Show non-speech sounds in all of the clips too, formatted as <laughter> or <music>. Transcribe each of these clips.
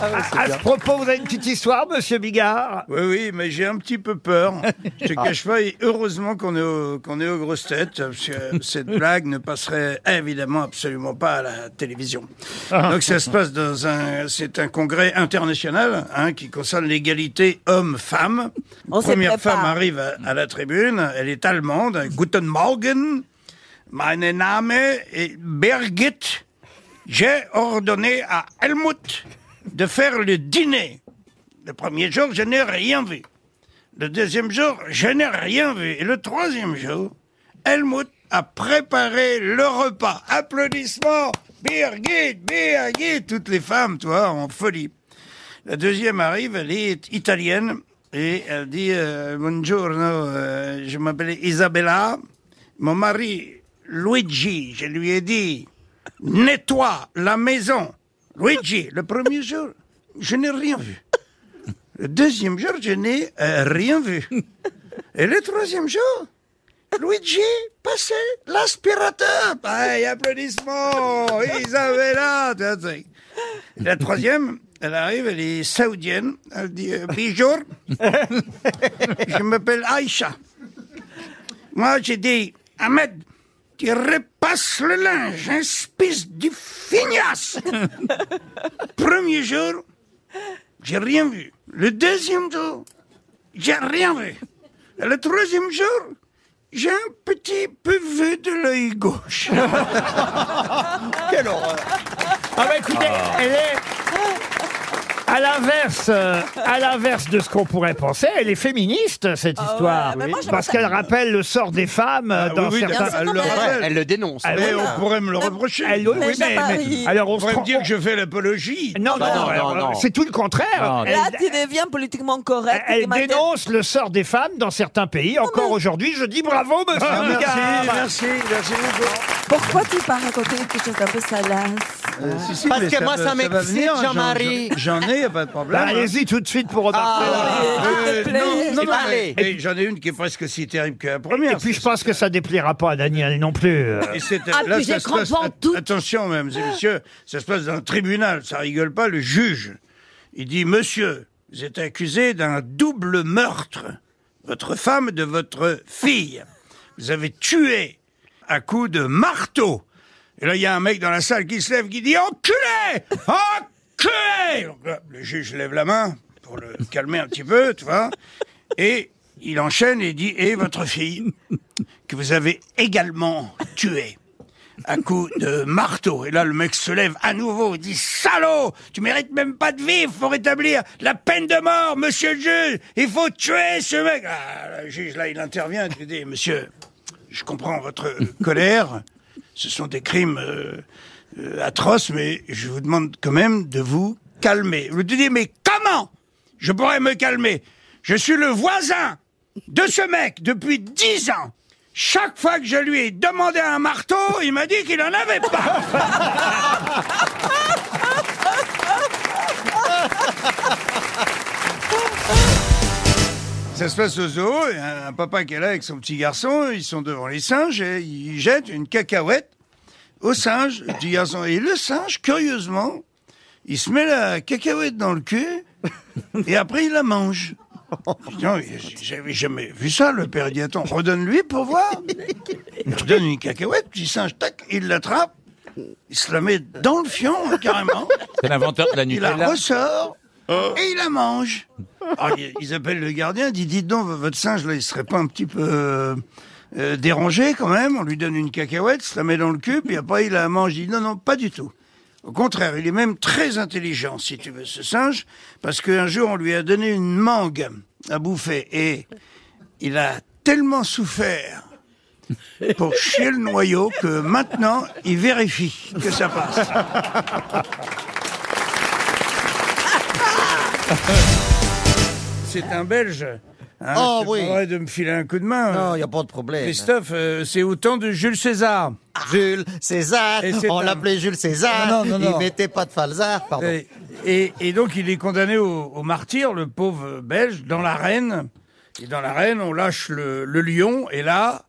À, à ce propos, vous avez une petite histoire, monsieur Bigard Oui, oui, mais j'ai un petit peu peur. <laughs> Je te cache pas, et heureusement qu'on est, au- qu'on est aux grosses têtes, parce que <laughs> cette blague ne passerait évidemment absolument pas à la télévision. Donc ça se passe dans un, c'est un congrès international hein, qui concerne l'égalité homme-femme. On se Première prépare. femme arrive à, à la tribune, elle est allemande. Guten Morgen, mein Name est Birgit. J'ai ordonné à Helmut de faire le dîner. Le premier jour, je n'ai rien vu. Le deuxième jour, je n'ai rien vu. Et le troisième jour, Helmut a préparé le repas. Applaudissements Birgit, Birgit Toutes les femmes, toi, en folie. La deuxième arrive, elle est italienne. Et elle dit euh, Buongiorno, euh, je m'appelle Isabella. Mon mari, Luigi, je lui ai dit nettoie la maison. Luigi, le premier jour, je n'ai rien vu. Le deuxième jour, je n'ai euh, rien vu. Et le troisième jour, Luigi passait l'aspirateur. Hey, applaudissements, Isabella. La troisième, elle arrive, elle est saoudienne. Elle dit euh, je m'appelle Aïcha. Moi, j'ai dit Ahmed, tu repasses le linge, espèce du fignasse. <laughs> Premier jour, j'ai rien vu. Le deuxième jour, j'ai rien vu. Et le troisième jour, j'ai un petit peu vu de l'œil gauche. <laughs> Quelle horreur Ah bah écoutez, elle est... À l'inverse, euh, à l'inverse de ce qu'on pourrait penser, elle est féministe cette Ah histoire, ouais, mais moi, je parce pense qu'elle que- rappelle le sort des femmes euh, Ah dans oui, oui, certains. elle le rappelle. Elle le dénonce. Elle- Mais voilà. on pourrait me le reprocher. Elle- oui, Mais oui, mais, Jean-Marie. mais- alors on On se pourrait dire que je fais l'apologie. non, Bah non, non, alors, non, non. c'est tout le contraire. Non, Elle- Là, tu deviens politiquement correct. Elle dénonce le sort des femmes dans certains pays. Encore aujourd'hui, je dis bravo, monsieur Ah, merci, merci, merci beaucoup. Pourquoi tu pars raconter quelque chose d'un peu salace Euh, si, si, Parce mais que ça moi, ça va m'excite, venir, j'en- Jean-Marie. J'en ai, y a pas de problème. Bah, Allez-y tout de suite pour repartir. Euh, S'il te plaît. non, non, non, Allez. mais- et j'en ai une qui est presque aussi terrible que la première. Et puis je pense que ça déplaira pas à Daniel non plus. euh. Et c'est- Ah, là, puis ça j'ai se passe- tout. Attention, mesdames et messieurs, ça se passe dans un tribunal, ça rigole pas, le juge. Il dit, monsieur, vous êtes accusé d'un double meurtre. Votre femme de votre fille. Vous avez tué à coups de marteau. Et là, il y a un mec dans la salle qui se lève, qui dit, enculé! Enculé! Le juge lève la main pour le calmer un petit peu, tu vois. Et il enchaîne et dit, et votre fille, que vous avez également tuée à coup de marteau. Et là, le mec se lève à nouveau, il dit Salaud Tu mérites même pas de vivre, faut rétablir la peine de mort, monsieur le juge Il faut tuer ce mec ah, Le juge, là, il intervient, il dit Monsieur, je comprends votre colère, ce sont des crimes euh, euh, atroces, mais je vous demande quand même de vous calmer. Te dis Mais comment je pourrais me calmer? Je suis le voisin de ce mec depuis dix ans. Chaque fois que je lui ai demandé un marteau, il m'a dit qu'il en avait pas. <laughs> Ça se passe au zoo, a un papa qui est là avec son petit garçon, ils sont devant les singes et ils jettent une cacahuète au singe, le petit garçon. Et le singe, curieusement, il se met la cacahuète dans le cul et après il la mange. Non, J'avais jamais vu ça, le père. Dit, attends, redonne-lui pour voir. Il lui donne une cacahuète, petit singe, tac, il l'attrape, il se la met dans le fion, hein, carrément, C'est l'inventeur de la il la Nutella. ressort et il la mange. Alors, ils- ils appellent le gardien, disent, dites donc, votre singe, là, il serait pas un petit peu euh, euh, dérangé quand même? On lui donne une cacahuète, se la met dans le cul, puis après il la mange. Il dit, non, non, pas du tout. Au contraire, il est même très intelligent, si tu veux, ce singe, parce qu'un jour, on lui a donné une mangue à bouffer, et il a tellement souffert pour chier le noyau que maintenant, il vérifie que ça passe. <laughs> C'est un Belge. Hein, Oh, oui. de me filer un coup de main. Non, il n'y a pas de problème. Christophe, euh, c'est au temps de Jules César. Jules César, Et on un- l'appelait Jules César, Non, non, non, il mettait pas de falzar, pardon. Et, et- et donc, il est condamné au, au martyr, le pauvre Belge, dans l'arène. Et dans l'arène, on lâche le, le lion, et là,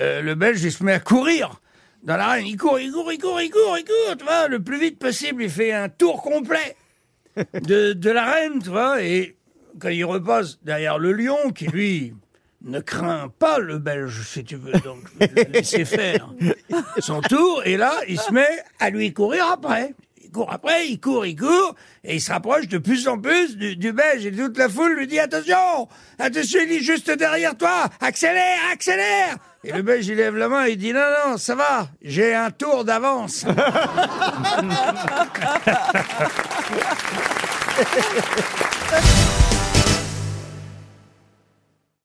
euh, le Belge, il se met à courir. Dans l'arène, il court, il court, il court, il court, il court, tu vois, le plus vite possible, il fait un tour complet. De, la reine, tu vois, et quand il repasse derrière le lion, qui lui ne craint pas le belge, si tu veux, donc le laisser faire son tour, et là, il se met à lui courir après. Il court après, il court, il court, et il se rapproche de plus en plus du, belge, et toute la foule lui dit, attention, attention, il est juste derrière toi, accélère, accélère Et le belge, il lève la main, il dit, non, non, ça va, j'ai un tour d'avance. <laughs>